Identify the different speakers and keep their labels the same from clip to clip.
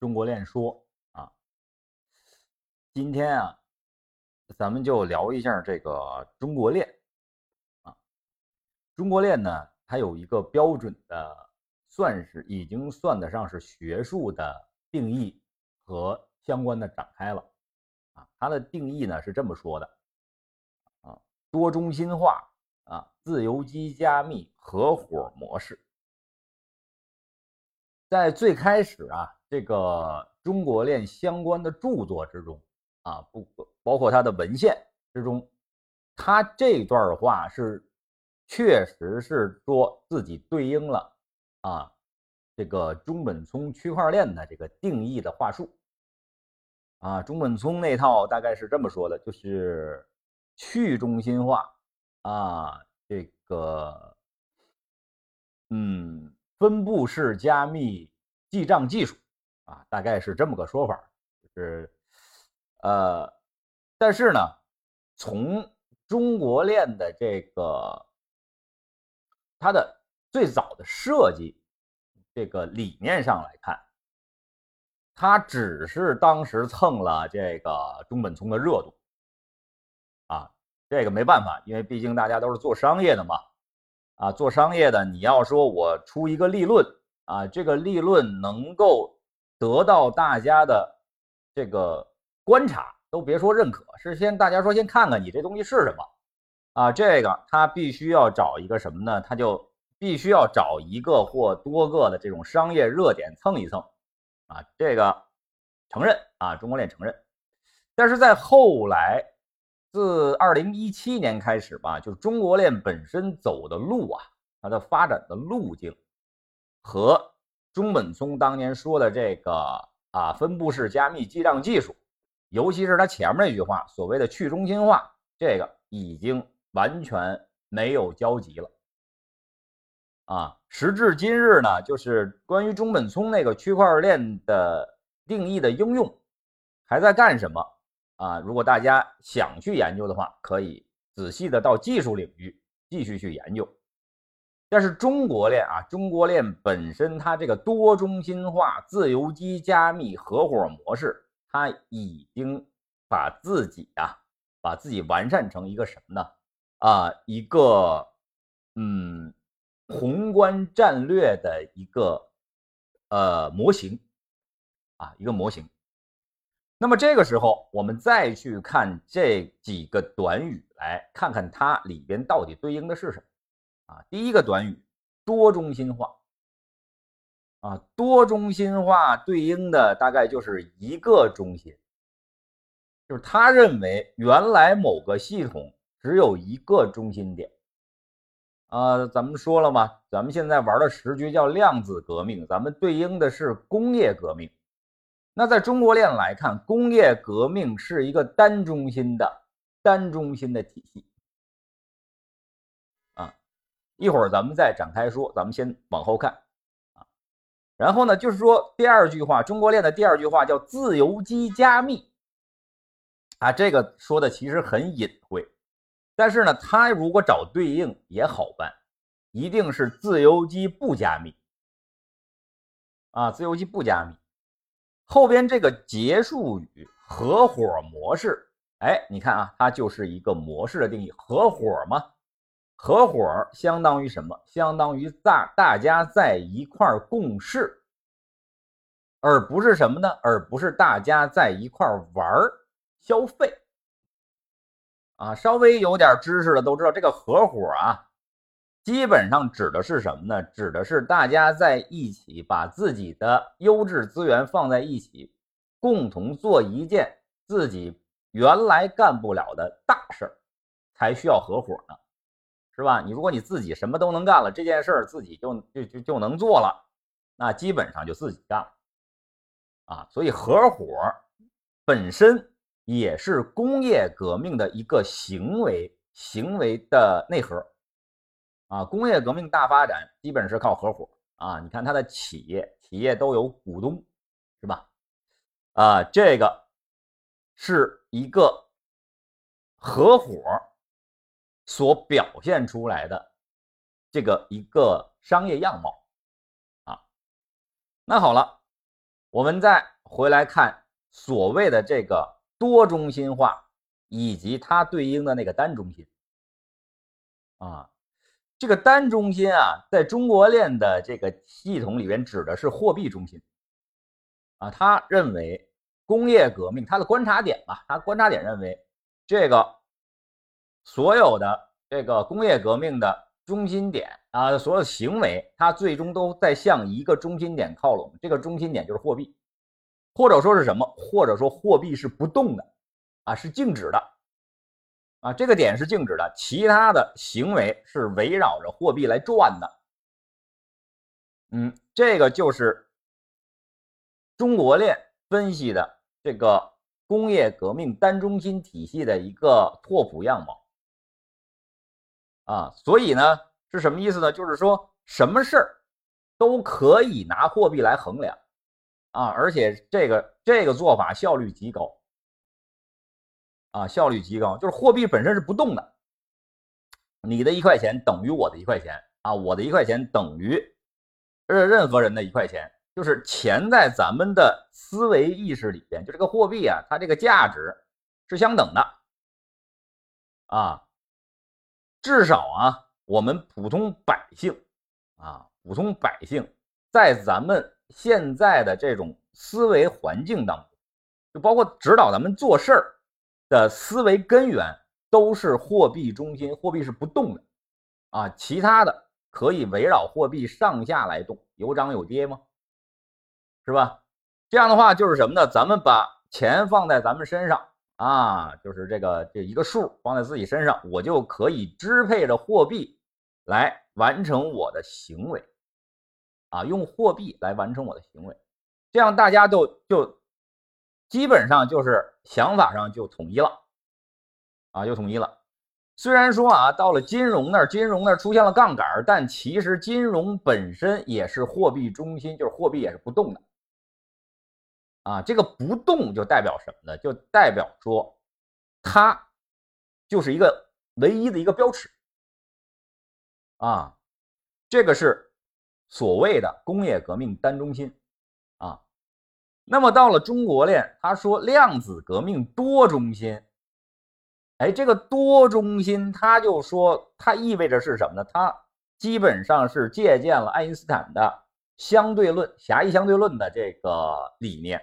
Speaker 1: 中国链说啊，今天啊，咱们就聊一下这个中国链啊。中国链呢，它有一个标准的，算是已经算得上是学术的定义和相关的展开了啊。它的定义呢是这么说的啊，多中心化啊，自由基加密合伙模式。在最开始啊，这个中国链相关的著作之中啊，不包括它的文献之中，他这段话是确实是说自己对应了啊这个中本聪区块链的这个定义的话术啊，中本聪那套大概是这么说的，就是去中心化啊，这个嗯。分布式加密记账技术啊，大概是这么个说法，就是呃，但是呢，从中国链的这个它的最早的设计这个理念上来看，它只是当时蹭了这个中本聪的热度啊，这个没办法，因为毕竟大家都是做商业的嘛。啊，做商业的，你要说我出一个立论啊，这个立论能够得到大家的这个观察，都别说认可，是先大家说先看看你这东西是什么啊，这个他必须要找一个什么呢？他就必须要找一个或多个的这种商业热点蹭一蹭啊，这个承认啊，中国链承认，但是在后来。自二零一七年开始吧，就中国链本身走的路啊，它的发展的路径和中本聪当年说的这个啊分布式加密记账技术，尤其是他前面那句话所谓的去中心化，这个已经完全没有交集了啊。时至今日呢，就是关于中本聪那个区块链的定义的应用还在干什么？啊，如果大家想去研究的话，可以仔细的到技术领域继续去研究。但是中国链啊，中国链本身它这个多中心化、自由基加密合伙模式，它已经把自己啊，把自己完善成一个什么呢？啊，一个嗯，宏观战略的一个呃模型啊，一个模型。那么这个时候，我们再去看这几个短语，来看看它里边到底对应的是什么啊？第一个短语，多中心化啊，多中心化对应的大概就是一个中心，就是他认为原来某个系统只有一个中心点啊。咱们说了嘛，咱们现在玩的时局叫量子革命，咱们对应的是工业革命。那在中国链来看，工业革命是一个单中心的单中心的体系。一会儿咱们再展开说，咱们先往后看啊。然后呢，就是说第二句话，中国链的第二句话叫自由基加密啊。这个说的其实很隐晦，但是呢，它如果找对应也好办，一定是自由基不加密啊，自由基不加密。后边这个结束语合伙模式，哎，你看啊，它就是一个模式的定义，合伙嘛，合伙相当于什么？相当于大大家在一块共事，而不是什么呢？而不是大家在一块玩消费。啊，稍微有点知识的都知道，这个合伙啊。基本上指的是什么呢？指的是大家在一起把自己的优质资源放在一起，共同做一件自己原来干不了的大事儿，才需要合伙呢，是吧？你如果你自己什么都能干了，这件事儿自己就就就就能做了，那基本上就自己干了啊。所以合伙本身也是工业革命的一个行为行为的内核。啊，工业革命大发展基本是靠合伙啊！你看它的企业，企业都有股东，是吧？啊，这个是一个合伙所表现出来的这个一个商业样貌啊。那好了，我们再回来看所谓的这个多中心化以及它对应的那个单中心啊，这个单中心啊，在中国链的这个系统里边指的是货币中心啊，他认为工业革命他的观察点吧，他观察点认为这个所有的这个工业革命的。中心点啊，所有的行为它最终都在向一个中心点靠拢，这个中心点就是货币，或者说是什么？或者说货币是不动的啊，是静止的啊，这个点是静止的，其他的行为是围绕着货币来转的。嗯，这个就是中国链分析的这个工业革命单中心体系的一个拓扑样貌。啊，所以呢，是什么意思呢？就是说，什么事儿都可以拿货币来衡量啊，而且这个这个做法效率极高啊，效率极高，就是货币本身是不动的，你的一块钱等于我的一块钱啊，我的一块钱等于任任何人的一块钱，就是钱在咱们的思维意识里边，就这个货币啊，它这个价值是相等的啊。至少啊，我们普通百姓啊，普通百姓在咱们现在的这种思维环境当中，就包括指导咱们做事儿的思维根源，都是货币中心，货币是不动的啊，其他的可以围绕货币上下来动，有涨有跌吗？是吧？这样的话就是什么呢？咱们把钱放在咱们身上。啊，就是这个这一个数放在自己身上，我就可以支配着货币来完成我的行为，啊，用货币来完成我的行为，这样大家都就基本上就是想法上就统一了，啊，就统一了。虽然说啊，到了金融那儿，金融那儿出现了杠杆，但其实金融本身也是货币中心，就是货币也是不动的。啊，这个不动就代表什么呢？就代表说，它就是一个唯一的一个标尺啊。这个是所谓的工业革命单中心啊。那么到了中国链，他说量子革命多中心。哎，这个多中心，他就说它意味着是什么呢？它基本上是借鉴了爱因斯坦的相对论、狭义相对论的这个理念。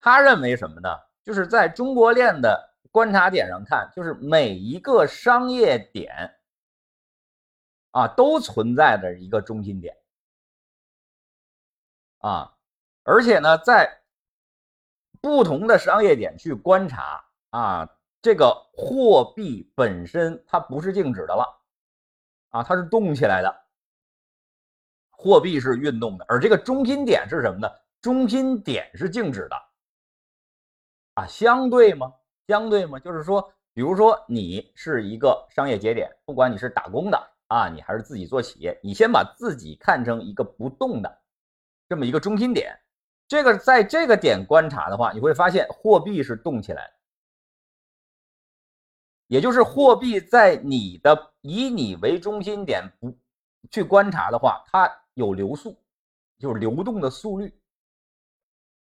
Speaker 1: 他认为什么呢？就是在中国链的观察点上看，就是每一个商业点啊，都存在着一个中心点啊，而且呢，在不同的商业点去观察啊，这个货币本身它不是静止的了啊，它是动起来的，货币是运动的，而这个中心点是什么呢？中心点是静止的。啊，相对吗？相对吗？就是说，比如说你是一个商业节点，不管你是打工的啊，你还是自己做企业，你先把自己看成一个不动的这么一个中心点。这个在这个点观察的话，你会发现货币是动起来的，也就是货币在你的以你为中心点不去观察的话，它有流速，就是流动的速率。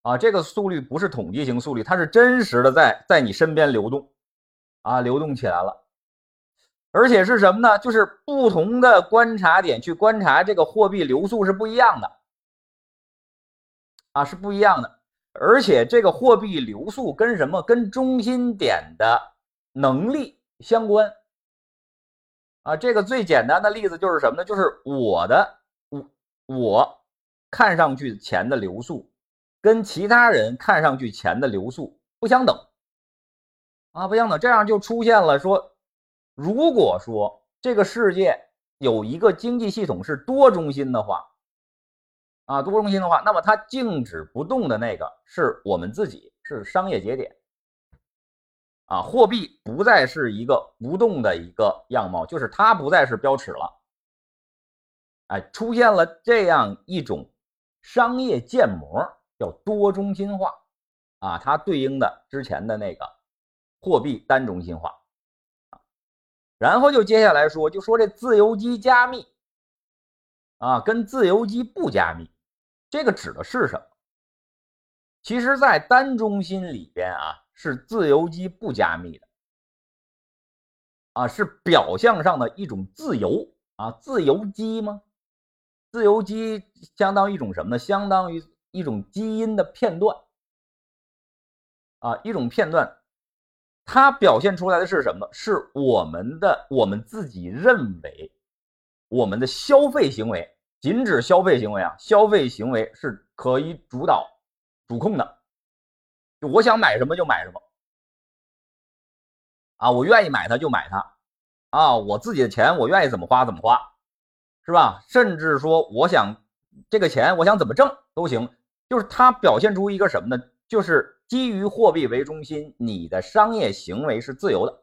Speaker 1: 啊，这个速率不是统计型速率，它是真实的在在你身边流动，啊，流动起来了，而且是什么呢？就是不同的观察点去观察这个货币流速是不一样的，啊，是不一样的，而且这个货币流速跟什么？跟中心点的能力相关，啊，这个最简单的例子就是什么呢？就是我的我我看上去钱的流速。跟其他人看上去钱的流速不相等啊，不相等，这样就出现了说，如果说这个世界有一个经济系统是多中心的话，啊，多中心的话，那么它静止不动的那个是我们自己，是商业节点，啊，货币不再是一个不动的一个样貌，就是它不再是标尺了，哎，出现了这样一种商业建模。叫多中心化，啊，它对应的之前的那个货币单中心化，啊，然后就接下来说，就说这自由基加密，啊，跟自由基不加密，这个指的是什么？其实，在单中心里边啊，是自由基不加密的，啊，是表象上的一种自由啊，自由基吗？自由基相当于一种什么呢？相当于一种基因的片段，啊，一种片段，它表现出来的是什么？是我们的我们自己认为，我们的消费行为，仅指消费行为啊，消费行为是可以主导。主控的，就我想买什么就买什么，啊，我愿意买它就买它，啊，我自己的钱我愿意怎么花怎么花，是吧？甚至说我想这个钱我想怎么挣都行，就是它表现出一个什么呢？就是基于货币为中心，你的商业行为是自由的，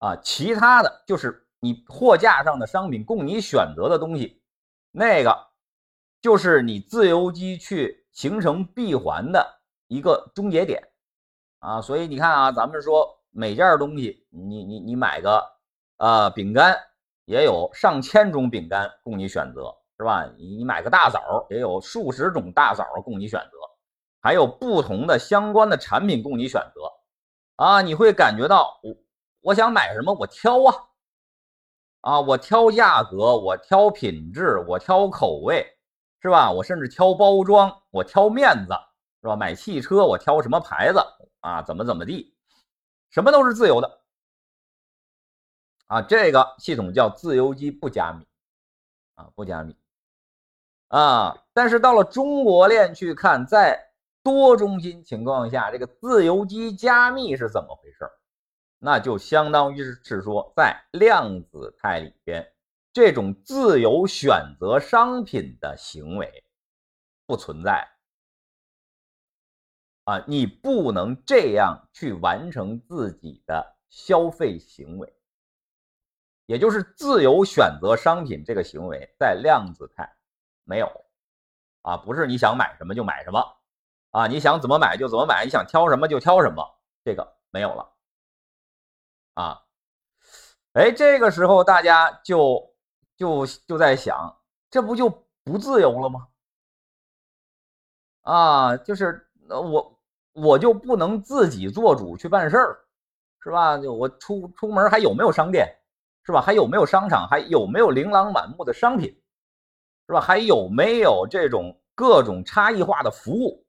Speaker 1: 啊，其他的就是你货架上的商品供你选择的东西，那个就是你自由基去。形成闭环的一个终结点啊，所以你看啊，咱们说每件东西，你你你买个呃饼干，也有上千种饼干供你选择，是吧？你买个大枣，也有数十种大枣供你选择，还有不同的相关的产品供你选择啊，你会感觉到我我想买什么，我挑啊啊，我挑价格，我挑品质，我挑口味。是吧？我甚至挑包装，我挑面子，是吧？买汽车，我挑什么牌子啊？怎么怎么地，什么都是自由的啊！这个系统叫自由基不加密啊，不加密啊。但是到了中国链去看，在多中心情况下，这个自由基加密是怎么回事？那就相当于是说，在量子态里边。这种自由选择商品的行为不存在啊！你不能这样去完成自己的消费行为，也就是自由选择商品这个行为在量子态没有啊！不是你想买什么就买什么啊！你想怎么买就怎么买，你想挑什么就挑什么，这个没有了啊！哎，这个时候大家就。就就在想，这不就不自由了吗？啊，就是我我就不能自己做主去办事儿，是吧？我出出门还有没有商店，是吧？还有没有商场？还有没有琳琅满目的商品，是吧？还有没有这种各种差异化的服务？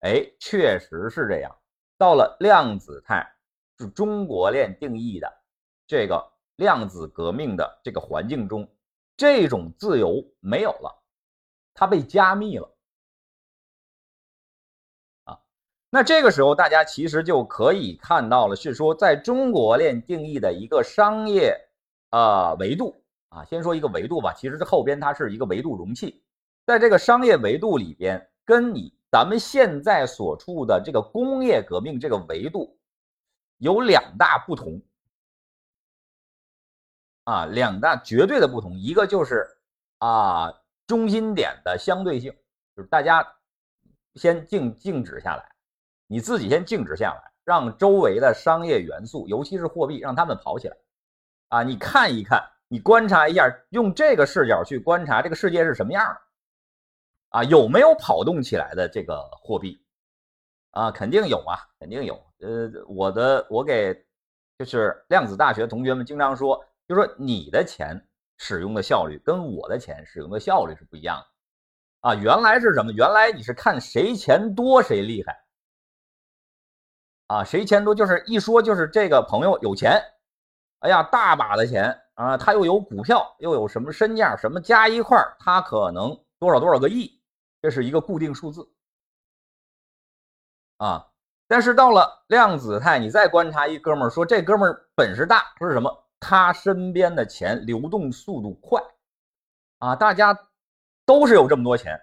Speaker 1: 哎，确实是这样。到了量子态，是中国链定义的这个量子革命的这个环境中。这种自由没有了，它被加密了啊。那这个时候，大家其实就可以看到了，是说在中国链定义的一个商业啊维度啊，先说一个维度吧。其实这后边它是一个维度容器，在这个商业维度里边，跟你咱们现在所处的这个工业革命这个维度有两大不同。啊，两大绝对的不同，一个就是啊，中心点的相对性，就是大家先静静止下来，你自己先静止下来，让周围的商业元素，尤其是货币，让他们跑起来。啊，你看一看，你观察一下，用这个视角去观察这个世界是什么样的，啊，有没有跑动起来的这个货币？啊，肯定有啊，肯定有。呃，我的我给就是量子大学同学们经常说。就说你的钱使用的效率跟我的钱使用的效率是不一样的啊！原来是什么？原来你是看谁钱多谁厉害啊！谁钱多就是一说就是这个朋友有钱，哎呀，大把的钱啊！他又有股票，又有什么身价，什么加一块他可能多少多少个亿，这是一个固定数字啊！但是到了量子态，你再观察一哥们儿，说这哥们儿本事大是什么？他身边的钱流动速度快，啊，大家都是有这么多钱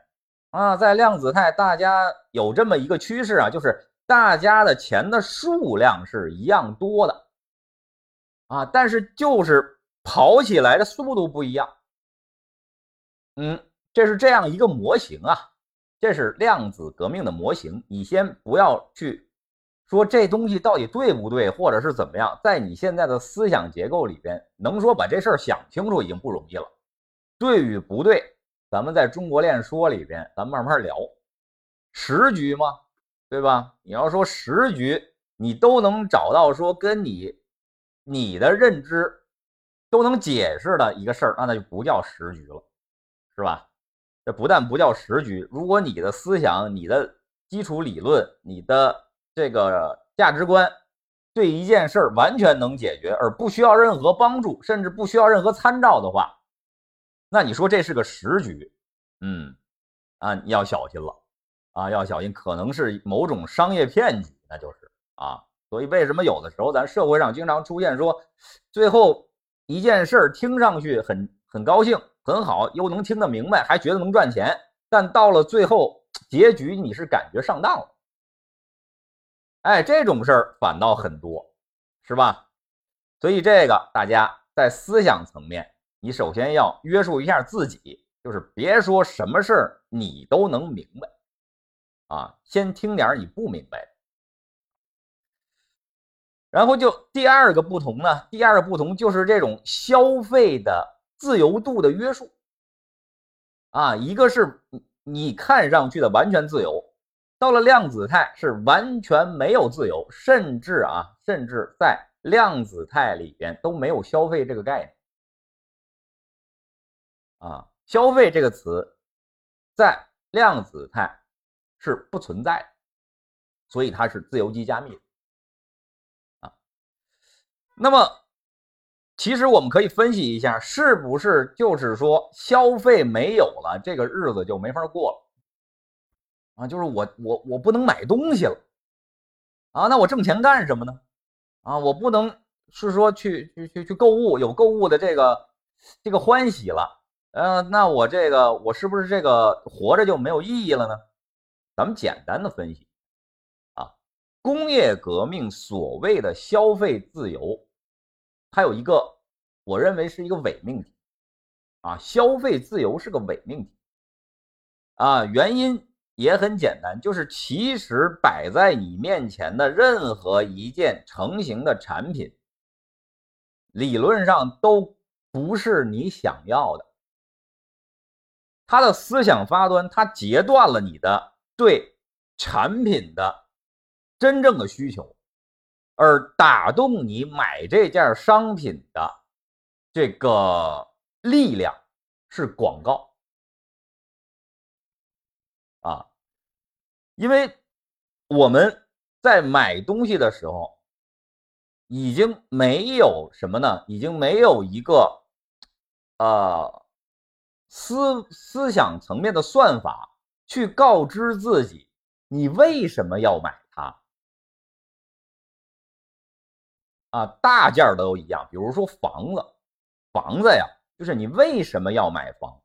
Speaker 1: 啊，在量子态，大家有这么一个趋势啊，就是大家的钱的数量是一样多的，啊，但是就是跑起来的速度不一样。嗯，这是这样一个模型啊，这是量子革命的模型，你先不要去。说这东西到底对不对，或者是怎么样，在你现在的思想结构里边，能说把这事儿想清楚已经不容易了。对与不对，咱们在中国链说里边，咱慢慢聊。十局吗？对吧？你要说十局，你都能找到说跟你你的认知都能解释的一个事儿，那那就不叫时局了，是吧？这不但不叫时局，如果你的思想、你的基础理论、你的这个价值观对一件事儿完全能解决，而不需要任何帮助，甚至不需要任何参照的话，那你说这是个时局，嗯，啊，你要小心了。啊，要小心，可能是某种商业骗局，那就是啊。所以为什么有的时候咱社会上经常出现说，最后一件事儿听上去很很高兴、很好，又能听得明白，还觉得能赚钱，但到了最后结局你是感觉上当了。哎，这种事儿反倒很多，是吧？所以这个大家在思想层面，你首先要约束一下自己，就是别说什么事儿你都能明白。啊，先听点你不明白的，然后就第二个不同呢。第二个不同就是这种消费的自由度的约束。啊，一个是你看上去的完全自由，到了量子态是完全没有自由，甚至啊，甚至在量子态里边都没有消费这个概念。啊，消费这个词在量子态。是不存在的，所以它是自由基加密的。那么，其实我们可以分析一下，是不是就是说消费没有了，这个日子就没法过了啊？就是我我我不能买东西了啊？那我挣钱干什么呢？啊，我不能是说去去去去购物，有购物的这个这个欢喜了，嗯，那我这个我是不是这个活着就没有意义了呢？咱们简单的分析，啊，工业革命所谓的消费自由，它有一个，我认为是一个伪命题，啊，消费自由是个伪命题，啊，原因也很简单，就是其实摆在你面前的任何一件成型的产品，理论上都不是你想要的，它的思想发端，它截断了你的。对产品的真正的需求，而打动你买这件商品的这个力量是广告啊，因为我们在买东西的时候，已经没有什么呢？已经没有一个呃思思想层面的算法。去告知自己，你为什么要买啊，大件都一样。比如说房子，房子呀，就是你为什么要买房？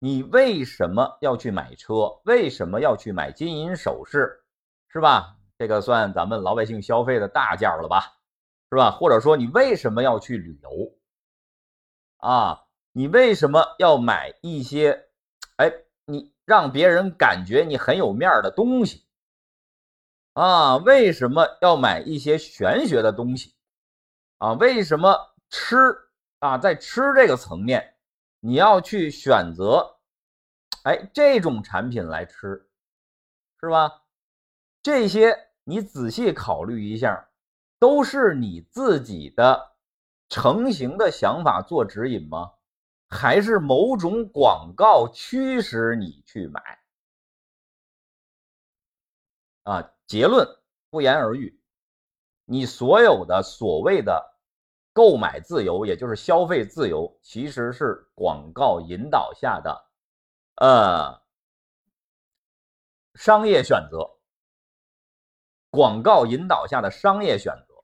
Speaker 1: 你为什么要去买车？为什么要去买金银首饰？是吧？这个算咱们老百姓消费的大件了吧？是吧？或者说你为什么要去旅游？啊，你为什么要买一些？哎，你。让别人感觉你很有面的东西啊？为什么要买一些玄学的东西啊？为什么吃啊？在吃这个层面，你要去选择哎这种产品来吃，是吧？这些你仔细考虑一下，都是你自己的成型的想法做指引吗？还是某种广告驱使你去买啊？结论不言而喻，你所有的所谓的购买自由，也就是消费自由，其实是广告引导下的呃商业选择，广告引导下的商业选择，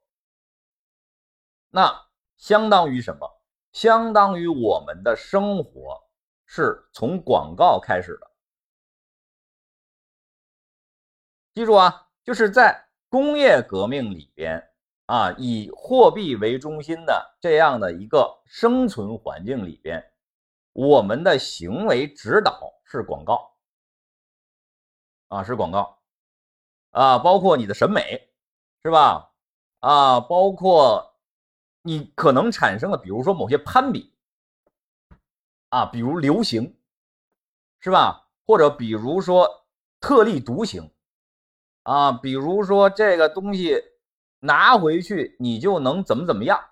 Speaker 1: 那相当于什么？相当于我们的生活是从广告开始的。记住啊，就是在工业革命里边啊，以货币为中心的这样的一个生存环境里边，我们的行为指导是广告啊，是广告啊，包括你的审美，是吧？啊，包括。你可能产生了，比如说某些攀比，啊，比如流行，是吧？或者比如说特立独行啊，比如说这个东西拿回去你就能怎么怎么样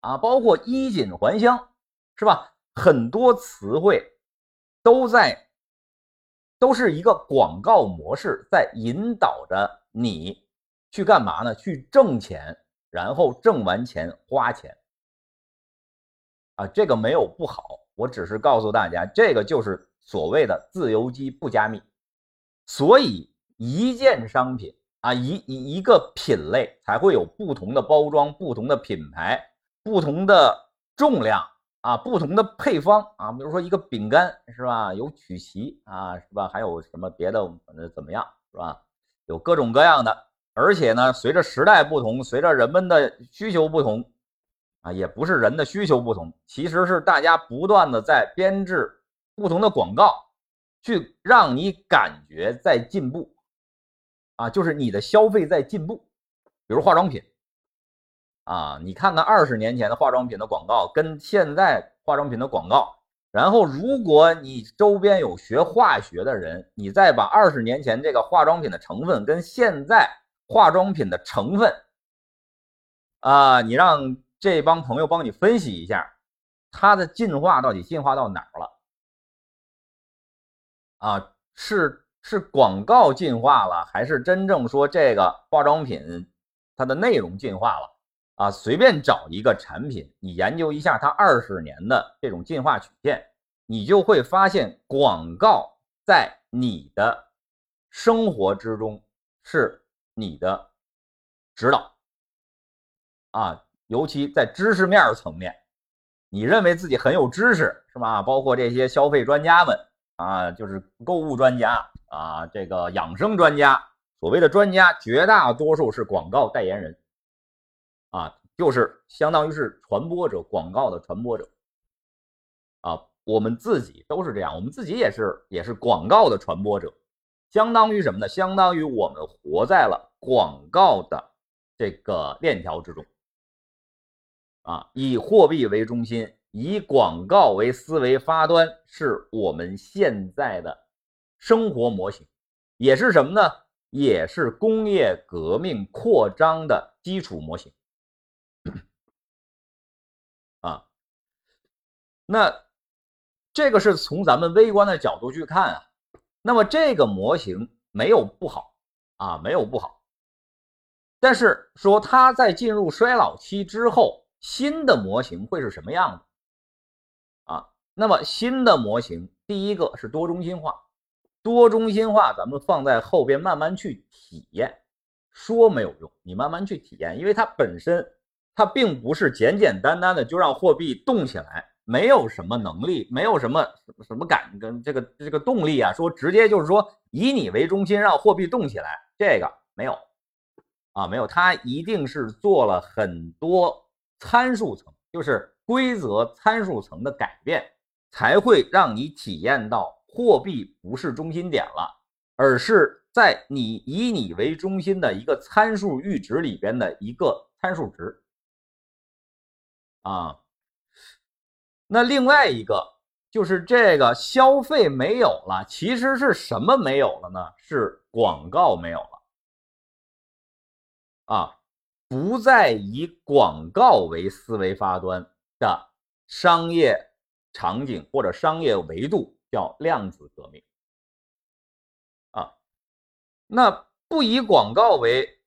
Speaker 1: 啊，包括衣锦还乡，是吧？很多词汇都在都是一个广告模式，在引导着你去干嘛呢？去挣钱，然后挣完钱花钱啊，这个没有不好，我只是告诉大家，这个就是所谓的自由基不加密。所以，一件商品啊，一一一个品类才会有不同的包装、不同的品牌、不同的重量啊、不同的配方啊。比如说一个饼干是吧？有曲奇啊是吧？还有什么别的呃怎么样是吧？有各种各样的，而且呢，随着时代不同，随着人们的需求不同啊，也不是人的需求不同，其实是大家不断的在编制不同的广告。去让你感觉在进步，啊，就是你的消费在进步。比如化妆品，啊，你看看二十年前的化妆品的广告跟现在化妆品的广告，然后如果你周边有学化学的人，你再把二十年前这个化妆品的成分跟现在化妆品的成分，啊，你让这帮朋友帮你分析一下，它的进化到底进化到哪儿了？啊，是是广告进化了，还是真正说这个化妆品它的内容进化了？啊，随便找一个产品，你研究一下它二十年的这种进化曲线，你就会发现广告在你的生活之中是你的指导啊，尤其在知识面层面，你认为自己很有知识是吧？包括这些消费专家们。啊，就是购物专家啊，这个养生专家，所谓的专家，绝大多数是广告代言人，啊，就是相当于是传播者，广告的传播者，啊，我们自己都是这样，我们自己也是也是广告的传播者，相当于什么呢？相当于我们活在了广告的这个链条之中，啊，以货币为中心。以广告为思维发端，是我们现在的生活模型，也是什么呢？也是工业革命扩张的基础模型。啊，那这个是从咱们微观的角度去看啊。那么这个模型没有不好啊，没有不好。但是说它在进入衰老期之后，新的模型会是什么样的？那么新的模型，第一个是多中心化，多中心化咱们放在后边慢慢去体验，说没有用，你慢慢去体验，因为它本身它并不是简简单单的就让货币动起来，没有什么能力，没有什么什么感跟这个这个动力啊，说直接就是说以你为中心让货币动起来，这个没有。啊，没有，它一定是做了很多参数层，就是规则参数层的改变。才会让你体验到货币不是中心点了，而是在你以你为中心的一个参数阈值里边的一个参数值啊。那另外一个就是这个消费没有了，其实是什么没有了呢？是广告没有了啊，不再以广告为思维发端的商业。场景或者商业维度叫量子革命啊，那不以广告为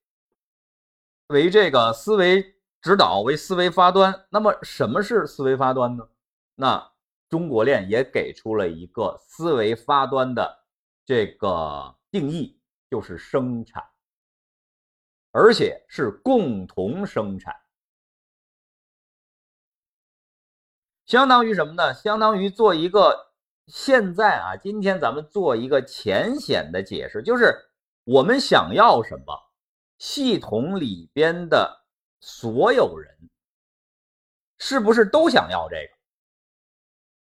Speaker 1: 为这个思维指导为思维发端，那么什么是思维发端呢？那中国链也给出了一个思维发端的这个定义，就是生产，而且是共同生产。相当于什么呢？相当于做一个现在啊，今天咱们做一个浅显的解释，就是我们想要什么，系统里边的所有人是不是都想要这个？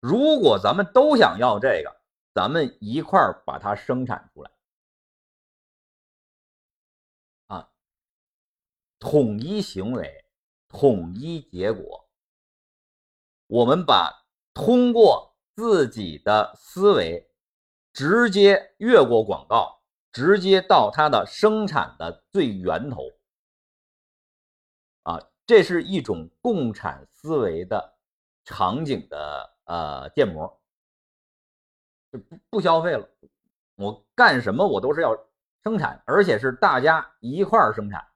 Speaker 1: 如果咱们都想要这个，咱们一块儿把它生产出来啊，统一行为，统一结果。我们把通过自己的思维直接越过广告，直接到它的生产的最源头。啊，这是一种共产思维的场景的呃建模，就不不消费了，我干什么我都是要生产，而且是大家一块生产。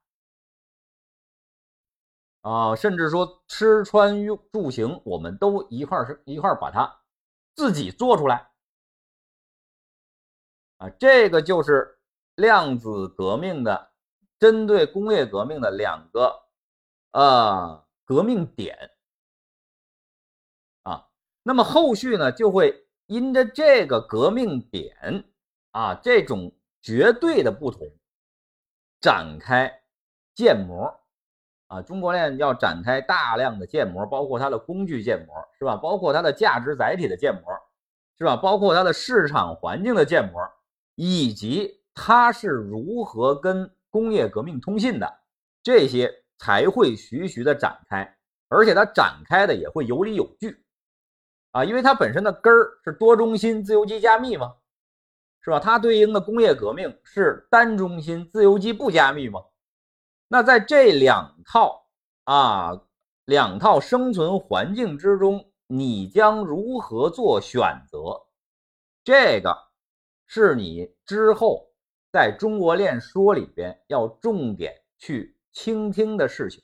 Speaker 1: 啊，甚至说吃穿用住行，我们都一块儿一块把它自己做出来。啊，这个就是量子革命的针对工业革命的两个呃革命点。啊，那么后续呢，就会因着这个革命点啊这种绝对的不同，展开建模。啊，中国链要展开大量的建模，包括它的工具建模，是吧？包括它的价值载体的建模，是吧？包括它的市场环境的建模，以及它是如何跟工业革命通信的，这些才会徐徐的展开，而且它展开的也会有理有据，啊，因为它本身的根儿是多中心自由基加密嘛，是吧？它对应的工业革命是单中心自由基不加密嘛。那在这两套啊两套生存环境之中，你将如何做选择？这个是你之后在中国练说里边要重点去倾听的事情。